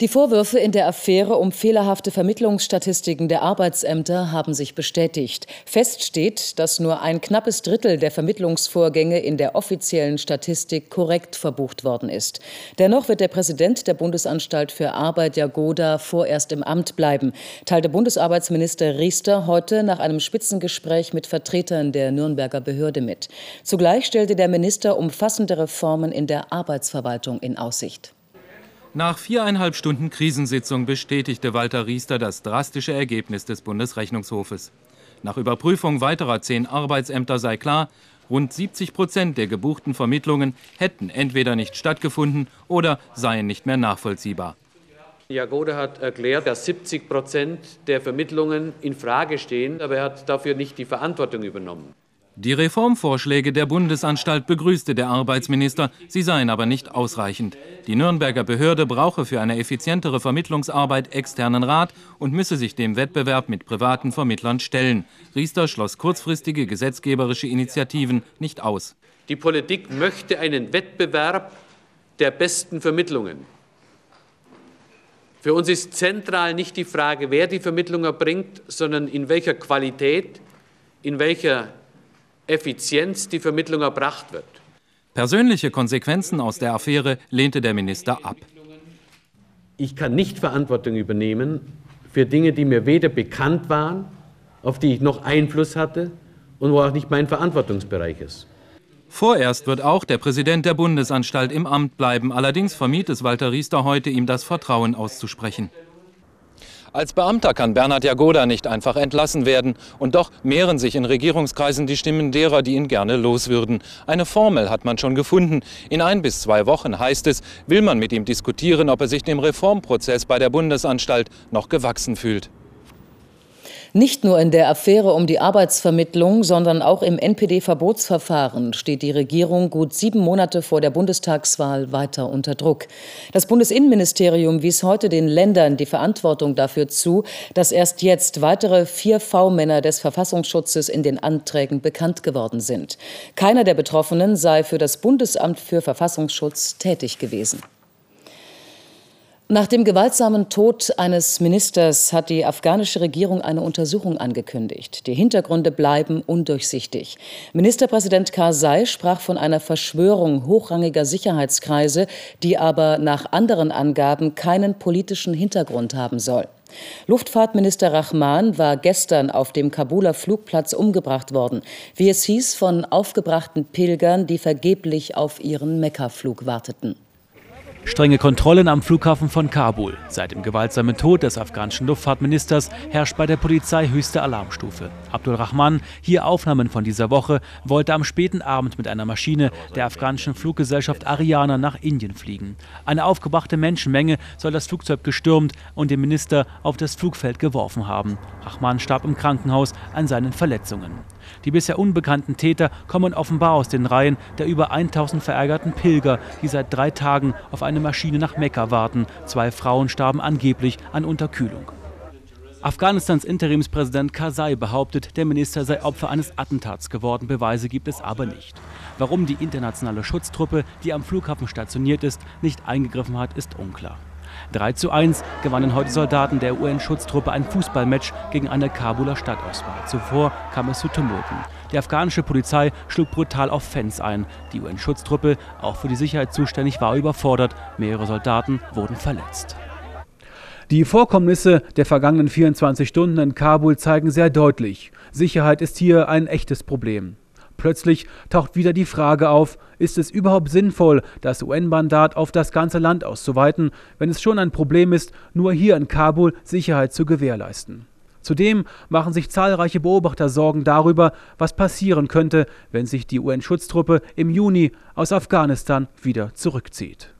Die Vorwürfe in der Affäre um fehlerhafte Vermittlungsstatistiken der Arbeitsämter haben sich bestätigt. Fest steht, dass nur ein knappes Drittel der Vermittlungsvorgänge in der offiziellen Statistik korrekt verbucht worden ist. Dennoch wird der Präsident der Bundesanstalt für Arbeit, Jagoda, vorerst im Amt bleiben, teilte Bundesarbeitsminister Riester heute nach einem Spitzengespräch mit Vertretern der Nürnberger Behörde mit. Zugleich stellte der Minister umfassende Reformen in der Arbeitsverwaltung in Aussicht. Nach viereinhalb Stunden Krisensitzung bestätigte Walter Riester das drastische Ergebnis des Bundesrechnungshofes. Nach Überprüfung weiterer zehn Arbeitsämter sei klar, rund 70 Prozent der gebuchten Vermittlungen hätten entweder nicht stattgefunden oder seien nicht mehr nachvollziehbar. Jagode hat erklärt, dass 70 Prozent der Vermittlungen in Frage stehen, aber er hat dafür nicht die Verantwortung übernommen. Die Reformvorschläge der Bundesanstalt begrüßte der Arbeitsminister, sie seien aber nicht ausreichend. Die Nürnberger Behörde brauche für eine effizientere Vermittlungsarbeit externen Rat und müsse sich dem Wettbewerb mit privaten Vermittlern stellen. Riester schloss kurzfristige gesetzgeberische Initiativen nicht aus. Die Politik möchte einen Wettbewerb der besten Vermittlungen. Für uns ist zentral nicht die Frage, wer die Vermittlung erbringt, sondern in welcher Qualität, in welcher Effizienz die Vermittlung erbracht wird. Persönliche Konsequenzen aus der Affäre lehnte der Minister ab. Ich kann nicht Verantwortung übernehmen für Dinge, die mir weder bekannt waren, auf die ich noch Einfluss hatte und wo auch nicht mein Verantwortungsbereich ist. Vorerst wird auch der Präsident der Bundesanstalt im Amt bleiben. Allerdings vermied es Walter Riester heute, ihm das Vertrauen auszusprechen. Als Beamter kann Bernhard Jagoda nicht einfach entlassen werden. Und doch mehren sich in Regierungskreisen die Stimmen derer, die ihn gerne los würden. Eine Formel hat man schon gefunden. In ein bis zwei Wochen heißt es, will man mit ihm diskutieren, ob er sich dem Reformprozess bei der Bundesanstalt noch gewachsen fühlt. Nicht nur in der Affäre um die Arbeitsvermittlung, sondern auch im NPD-Verbotsverfahren steht die Regierung gut sieben Monate vor der Bundestagswahl weiter unter Druck. Das Bundesinnenministerium wies heute den Ländern die Verantwortung dafür zu, dass erst jetzt weitere vier V-Männer des Verfassungsschutzes in den Anträgen bekannt geworden sind. Keiner der Betroffenen sei für das Bundesamt für Verfassungsschutz tätig gewesen. Nach dem gewaltsamen Tod eines Ministers hat die afghanische Regierung eine Untersuchung angekündigt. Die Hintergründe bleiben undurchsichtig. Ministerpräsident Karzai sprach von einer Verschwörung hochrangiger Sicherheitskreise, die aber nach anderen Angaben keinen politischen Hintergrund haben soll. Luftfahrtminister Rahman war gestern auf dem Kabuler Flugplatz umgebracht worden, wie es hieß von aufgebrachten Pilgern, die vergeblich auf ihren Mekka-Flug warteten. Strenge Kontrollen am Flughafen von Kabul. Seit dem gewaltsamen Tod des afghanischen Luftfahrtministers herrscht bei der Polizei höchste Alarmstufe. Abdul Rahman, hier Aufnahmen von dieser Woche, wollte am späten Abend mit einer Maschine der afghanischen Fluggesellschaft Ariana nach Indien fliegen. Eine aufgebrachte Menschenmenge soll das Flugzeug gestürmt und den Minister auf das Flugfeld geworfen haben. Rahman starb im Krankenhaus an seinen Verletzungen. Die bisher unbekannten Täter kommen offenbar aus den Reihen der über 1000 verärgerten Pilger, die seit drei Tagen auf eine Maschine nach Mekka warten. Zwei Frauen starben angeblich an Unterkühlung. Afghanistans Interimspräsident Karzai behauptet, der Minister sei Opfer eines Attentats geworden. Beweise gibt es aber nicht. Warum die internationale Schutztruppe, die am Flughafen stationiert ist, nicht eingegriffen hat, ist unklar. 3 zu 1 gewannen heute Soldaten der UN-Schutztruppe ein Fußballmatch gegen eine Kabuler Stadtauswahl. Zuvor kam es zu Tumulten. Die afghanische Polizei schlug brutal auf Fans ein. Die UN-Schutztruppe, auch für die Sicherheit zuständig, war überfordert. Mehrere Soldaten wurden verletzt. Die Vorkommnisse der vergangenen 24 Stunden in Kabul zeigen sehr deutlich, Sicherheit ist hier ein echtes Problem. Plötzlich taucht wieder die Frage auf, ist es überhaupt sinnvoll, das UN-Mandat auf das ganze Land auszuweiten, wenn es schon ein Problem ist, nur hier in Kabul Sicherheit zu gewährleisten. Zudem machen sich zahlreiche Beobachter Sorgen darüber, was passieren könnte, wenn sich die UN-Schutztruppe im Juni aus Afghanistan wieder zurückzieht.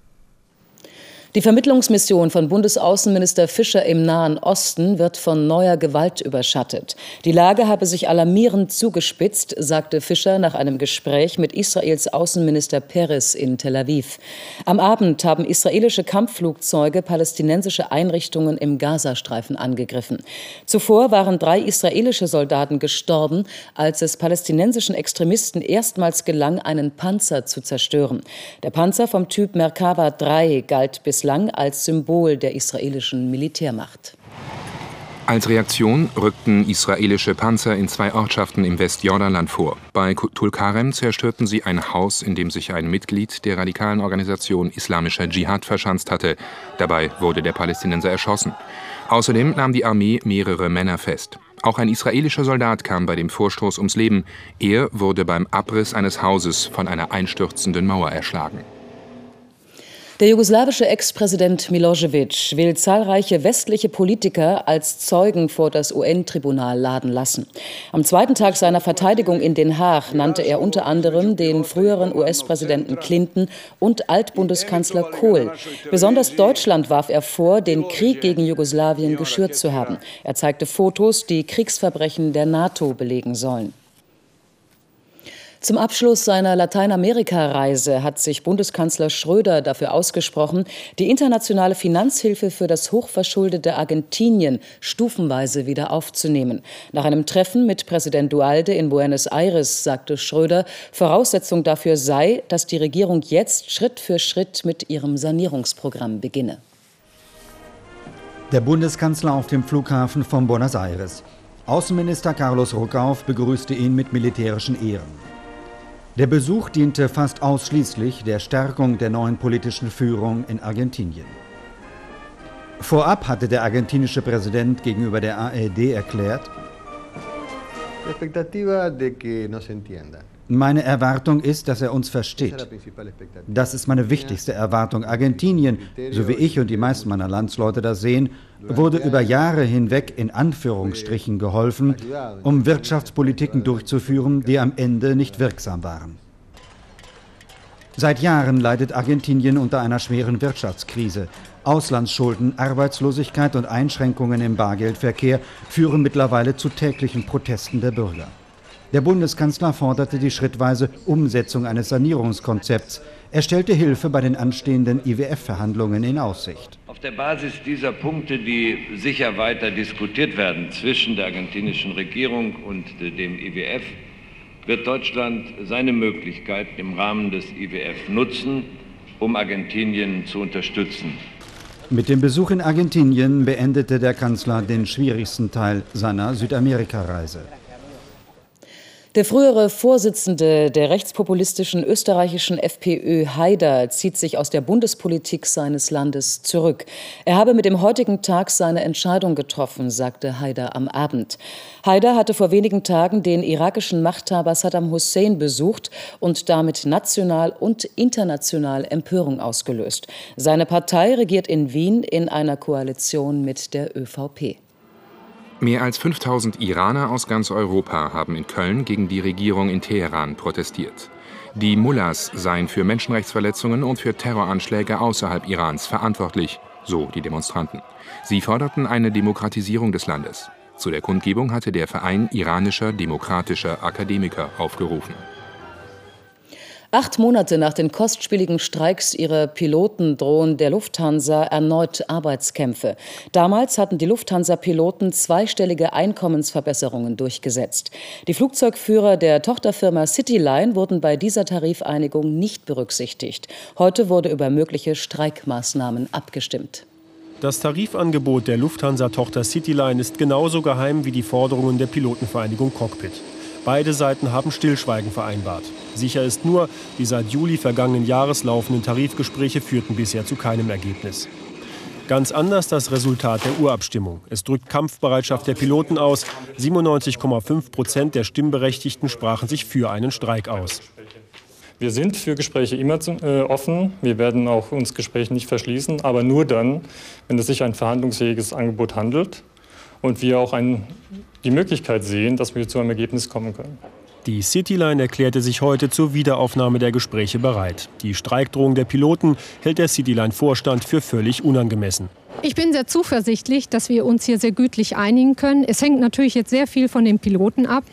Die Vermittlungsmission von Bundesaußenminister Fischer im Nahen Osten wird von neuer Gewalt überschattet. Die Lage habe sich alarmierend zugespitzt, sagte Fischer nach einem Gespräch mit Israels Außenminister Peres in Tel Aviv. Am Abend haben israelische Kampfflugzeuge palästinensische Einrichtungen im Gazastreifen angegriffen. Zuvor waren drei israelische Soldaten gestorben, als es palästinensischen Extremisten erstmals gelang, einen Panzer zu zerstören. Der Panzer vom Typ Merkava 3 galt bis bislang als Symbol der israelischen Militärmacht. Als Reaktion rückten israelische Panzer in zwei Ortschaften im Westjordanland vor. Bei Tulkarem zerstörten sie ein Haus, in dem sich ein Mitglied der radikalen Organisation Islamischer Dschihad verschanzt hatte. Dabei wurde der Palästinenser erschossen. Außerdem nahm die Armee mehrere Männer fest. Auch ein israelischer Soldat kam bei dem Vorstoß ums Leben. Er wurde beim Abriss eines Hauses von einer einstürzenden Mauer erschlagen. Der jugoslawische Ex-Präsident Milosevic will zahlreiche westliche Politiker als Zeugen vor das UN-Tribunal laden lassen. Am zweiten Tag seiner Verteidigung in Den Haag nannte er unter anderem den früheren US-Präsidenten Clinton und Altbundeskanzler Kohl. Besonders Deutschland warf er vor, den Krieg gegen Jugoslawien geschürt zu haben. Er zeigte Fotos, die Kriegsverbrechen der NATO belegen sollen. Zum Abschluss seiner Lateinamerika-Reise hat sich Bundeskanzler Schröder dafür ausgesprochen, die internationale Finanzhilfe für das hochverschuldete Argentinien stufenweise wieder aufzunehmen. Nach einem Treffen mit Präsident Dualde in Buenos Aires sagte Schröder, Voraussetzung dafür sei, dass die Regierung jetzt Schritt für Schritt mit ihrem Sanierungsprogramm beginne. Der Bundeskanzler auf dem Flughafen von Buenos Aires. Außenminister Carlos Ruckauf begrüßte ihn mit militärischen Ehren. Der Besuch diente fast ausschließlich der Stärkung der neuen politischen Führung in Argentinien. Vorab hatte der argentinische Präsident gegenüber der ARD erklärt, meine Erwartung ist, dass er uns versteht. Das ist meine wichtigste Erwartung. Argentinien, so wie ich und die meisten meiner Landsleute das sehen, wurde über Jahre hinweg in Anführungsstrichen geholfen, um Wirtschaftspolitiken durchzuführen, die am Ende nicht wirksam waren. Seit Jahren leidet Argentinien unter einer schweren Wirtschaftskrise. Auslandsschulden, Arbeitslosigkeit und Einschränkungen im Bargeldverkehr führen mittlerweile zu täglichen Protesten der Bürger. Der Bundeskanzler forderte die schrittweise Umsetzung eines Sanierungskonzepts. Er stellte Hilfe bei den anstehenden IWF-Verhandlungen in Aussicht. Auf der Basis dieser Punkte, die sicher weiter diskutiert werden zwischen der argentinischen Regierung und dem IWF, wird Deutschland seine Möglichkeiten im Rahmen des IWF nutzen, um Argentinien zu unterstützen. Mit dem Besuch in Argentinien beendete der Kanzler den schwierigsten Teil seiner Südamerika-Reise. Der frühere Vorsitzende der rechtspopulistischen österreichischen FPÖ Haider zieht sich aus der Bundespolitik seines Landes zurück. Er habe mit dem heutigen Tag seine Entscheidung getroffen, sagte Haider am Abend. Haider hatte vor wenigen Tagen den irakischen Machthaber Saddam Hussein besucht und damit national und international Empörung ausgelöst. Seine Partei regiert in Wien in einer Koalition mit der ÖVP. Mehr als 5000 Iraner aus ganz Europa haben in Köln gegen die Regierung in Teheran protestiert. Die Mullahs seien für Menschenrechtsverletzungen und für Terroranschläge außerhalb Irans verantwortlich, so die Demonstranten. Sie forderten eine Demokratisierung des Landes. Zu der Kundgebung hatte der Verein iranischer demokratischer Akademiker aufgerufen. Acht Monate nach den kostspieligen Streiks ihrer Piloten drohen der Lufthansa erneut Arbeitskämpfe. Damals hatten die Lufthansa-Piloten zweistellige Einkommensverbesserungen durchgesetzt. Die Flugzeugführer der Tochterfirma Cityline wurden bei dieser Tarifeinigung nicht berücksichtigt. Heute wurde über mögliche Streikmaßnahmen abgestimmt. Das Tarifangebot der Lufthansa-Tochter Cityline ist genauso geheim wie die Forderungen der Pilotenvereinigung Cockpit. Beide Seiten haben Stillschweigen vereinbart. Sicher ist nur, die seit Juli vergangenen Jahres laufenden Tarifgespräche führten bisher zu keinem Ergebnis. Ganz anders das Resultat der Urabstimmung. Es drückt Kampfbereitschaft der Piloten aus. 97,5 Prozent der Stimmberechtigten sprachen sich für einen Streik aus. Wir sind für Gespräche immer äh, offen. Wir werden auch uns Gesprächen nicht verschließen, aber nur dann, wenn es sich ein verhandlungsfähiges Angebot handelt und wir auch ein, die Möglichkeit sehen, dass wir zu einem Ergebnis kommen können. Die Cityline erklärte sich heute zur Wiederaufnahme der Gespräche bereit. Die Streikdrohung der Piloten hält der Cityline-Vorstand für völlig unangemessen. Ich bin sehr zuversichtlich, dass wir uns hier sehr gütlich einigen können. Es hängt natürlich jetzt sehr viel von den Piloten ab.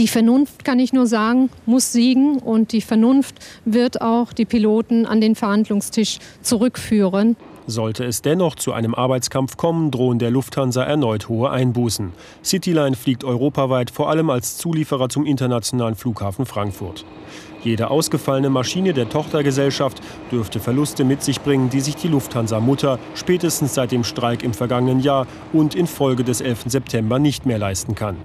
Die Vernunft, kann ich nur sagen, muss siegen und die Vernunft wird auch die Piloten an den Verhandlungstisch zurückführen. Sollte es dennoch zu einem Arbeitskampf kommen, drohen der Lufthansa erneut hohe Einbußen. Cityline fliegt europaweit vor allem als Zulieferer zum internationalen Flughafen Frankfurt. Jede ausgefallene Maschine der Tochtergesellschaft dürfte Verluste mit sich bringen, die sich die Lufthansa-Mutter spätestens seit dem Streik im vergangenen Jahr und infolge des 11. September nicht mehr leisten kann.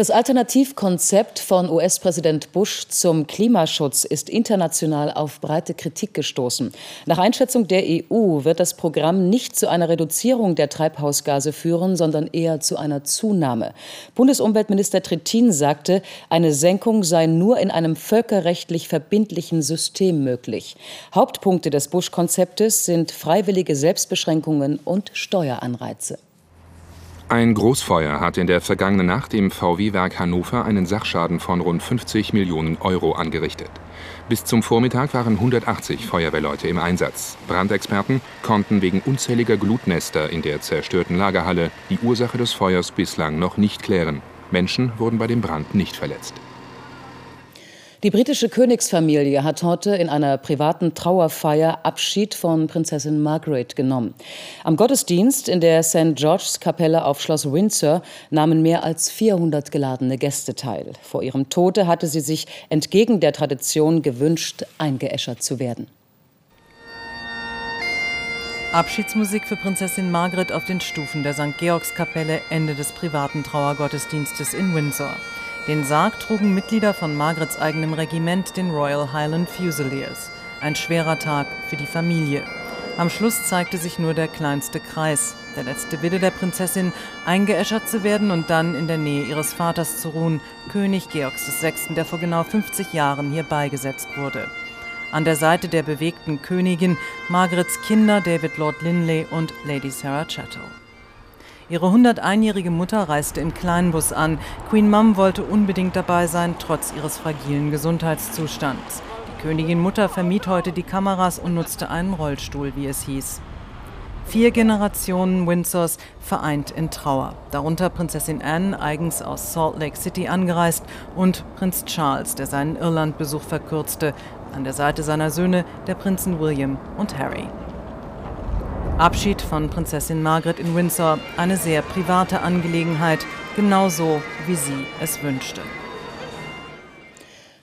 Das Alternativkonzept von US-Präsident Bush zum Klimaschutz ist international auf breite Kritik gestoßen. Nach Einschätzung der EU wird das Programm nicht zu einer Reduzierung der Treibhausgase führen, sondern eher zu einer Zunahme. Bundesumweltminister Trittin sagte, eine Senkung sei nur in einem völkerrechtlich verbindlichen System möglich. Hauptpunkte des Bush-Konzeptes sind freiwillige Selbstbeschränkungen und Steueranreize. Ein Großfeuer hat in der vergangenen Nacht im VW-Werk Hannover einen Sachschaden von rund 50 Millionen Euro angerichtet. Bis zum Vormittag waren 180 Feuerwehrleute im Einsatz. Brandexperten konnten wegen unzähliger Glutnester in der zerstörten Lagerhalle die Ursache des Feuers bislang noch nicht klären. Menschen wurden bei dem Brand nicht verletzt. Die britische Königsfamilie hat heute in einer privaten Trauerfeier Abschied von Prinzessin Margaret genommen. Am Gottesdienst in der St. George's Kapelle auf Schloss Windsor nahmen mehr als 400 geladene Gäste teil. Vor ihrem Tode hatte sie sich entgegen der Tradition gewünscht, eingeäschert zu werden. Abschiedsmusik für Prinzessin Margaret auf den Stufen der St. Georgskapelle Ende des privaten Trauergottesdienstes in Windsor. Den Sarg trugen Mitglieder von Margarets eigenem Regiment, den Royal Highland Fusiliers. Ein schwerer Tag für die Familie. Am Schluss zeigte sich nur der kleinste Kreis. Der letzte Wille der Prinzessin, eingeäschert zu werden und dann in der Nähe ihres Vaters zu ruhen, König Georgs VI., der vor genau 50 Jahren hier beigesetzt wurde. An der Seite der bewegten Königin Margarets Kinder David Lord Linley und Lady Sarah Chatto. Ihre 101-jährige Mutter reiste im Kleinbus an. Queen Mum wollte unbedingt dabei sein, trotz ihres fragilen Gesundheitszustands. Die Königin Mutter vermied heute die Kameras und nutzte einen Rollstuhl, wie es hieß. Vier Generationen Windsors vereint in Trauer, darunter Prinzessin Anne, eigens aus Salt Lake City angereist, und Prinz Charles, der seinen Irlandbesuch verkürzte, an der Seite seiner Söhne, der Prinzen William und Harry. Abschied von Prinzessin Margaret in Windsor, eine sehr private Angelegenheit, genauso wie sie es wünschte.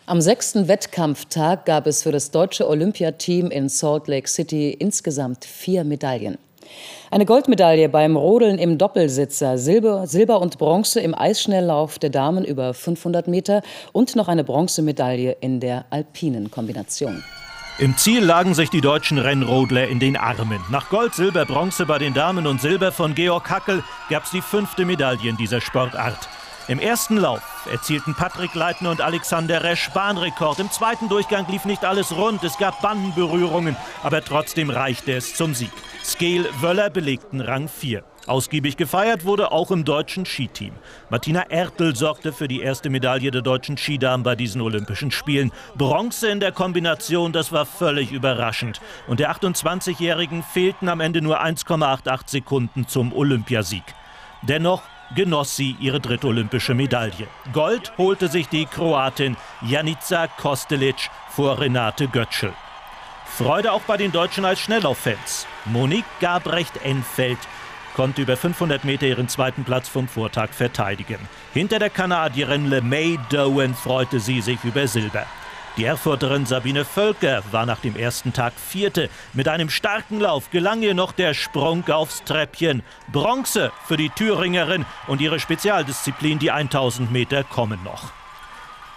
Am sechsten Wettkampftag gab es für das deutsche Olympiateam in Salt Lake City insgesamt vier Medaillen. Eine Goldmedaille beim Rodeln im Doppelsitzer, Silber, Silber und Bronze im Eisschnelllauf der Damen über 500 Meter und noch eine Bronzemedaille in der alpinen Kombination. Im Ziel lagen sich die deutschen Rennrodler in den Armen. Nach Gold, Silber, Bronze bei den Damen und Silber von Georg Hackel gab es die fünfte Medaille in dieser Sportart. Im ersten Lauf erzielten Patrick Leitner und Alexander Resch Bahnrekord. Im zweiten Durchgang lief nicht alles rund, es gab Bandenberührungen, aber trotzdem reichte es zum Sieg. Scale Wöller belegten Rang 4. Ausgiebig gefeiert wurde auch im deutschen Skiteam. Martina Ertel sorgte für die erste Medaille der deutschen Skidamen bei diesen Olympischen Spielen. Bronze in der Kombination, das war völlig überraschend. Und der 28-Jährigen fehlten am Ende nur 1,88 Sekunden zum Olympiasieg. Dennoch genoss sie ihre dritte olympische Medaille. Gold holte sich die Kroatin Janica Kostelic vor Renate Götschel. Freude auch bei den Deutschen als Schnelllauffans. Monique Gabrecht-Enfeld konnte über 500 Meter ihren zweiten Platz vom Vortag verteidigen. Hinter der Kanadierin LeMay Dowen freute sie sich über Silber. Die Erfurterin Sabine Völker war nach dem ersten Tag Vierte. Mit einem starken Lauf gelang ihr noch der Sprung aufs Treppchen. Bronze für die Thüringerin und ihre Spezialdisziplin, die 1000 Meter, kommen noch.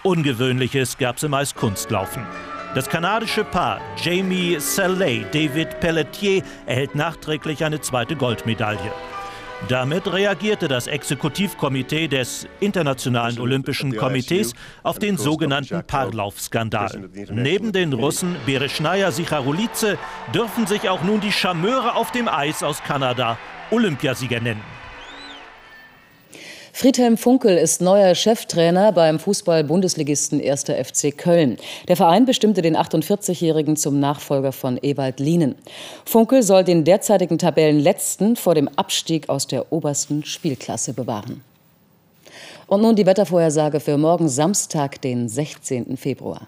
Ungewöhnliches gab es im Eiskunstlaufen. Das kanadische Paar Jamie Saleh, David Pelletier erhält nachträglich eine zweite Goldmedaille. Damit reagierte das Exekutivkomitee des Internationalen Olympischen Komitees auf den sogenannten Paarlaufskandal. Neben den Russen Bereshnaya Sicharulice dürfen sich auch nun die Charmeure auf dem Eis aus Kanada Olympiasieger nennen. Friedhelm Funkel ist neuer Cheftrainer beim Fußball-Bundesligisten 1. FC Köln. Der Verein bestimmte den 48-Jährigen zum Nachfolger von Ewald Lienen. Funkel soll den derzeitigen Tabellenletzten vor dem Abstieg aus der obersten Spielklasse bewahren. Und nun die Wettervorhersage für morgen Samstag, den 16. Februar.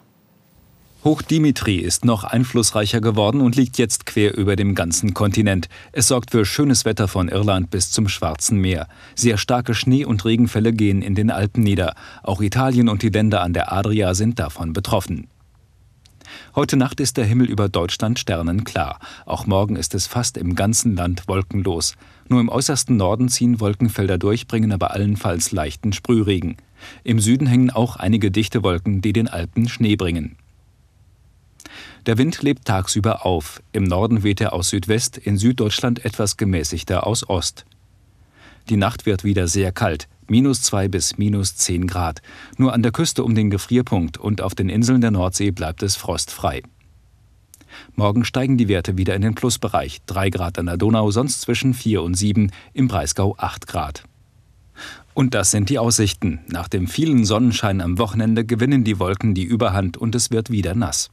Hoch Dimitri ist noch einflussreicher geworden und liegt jetzt quer über dem ganzen Kontinent. Es sorgt für schönes Wetter von Irland bis zum Schwarzen Meer. Sehr starke Schnee- und Regenfälle gehen in den Alpen nieder. Auch Italien und die Länder an der Adria sind davon betroffen. Heute Nacht ist der Himmel über Deutschland sternenklar. Auch morgen ist es fast im ganzen Land wolkenlos. Nur im äußersten Norden ziehen Wolkenfelder durch, bringen aber allenfalls leichten Sprühregen. Im Süden hängen auch einige dichte Wolken, die den Alpen Schnee bringen. Der Wind lebt tagsüber auf. Im Norden weht er aus Südwest, in Süddeutschland etwas gemäßigter aus Ost. Die Nacht wird wieder sehr kalt, minus 2 bis minus 10 Grad. Nur an der Küste um den Gefrierpunkt und auf den Inseln der Nordsee bleibt es frostfrei. Morgen steigen die Werte wieder in den Plusbereich. 3 Grad an der Donau, sonst zwischen 4 und 7, im Breisgau 8 Grad. Und das sind die Aussichten. Nach dem vielen Sonnenschein am Wochenende gewinnen die Wolken die Überhand und es wird wieder nass.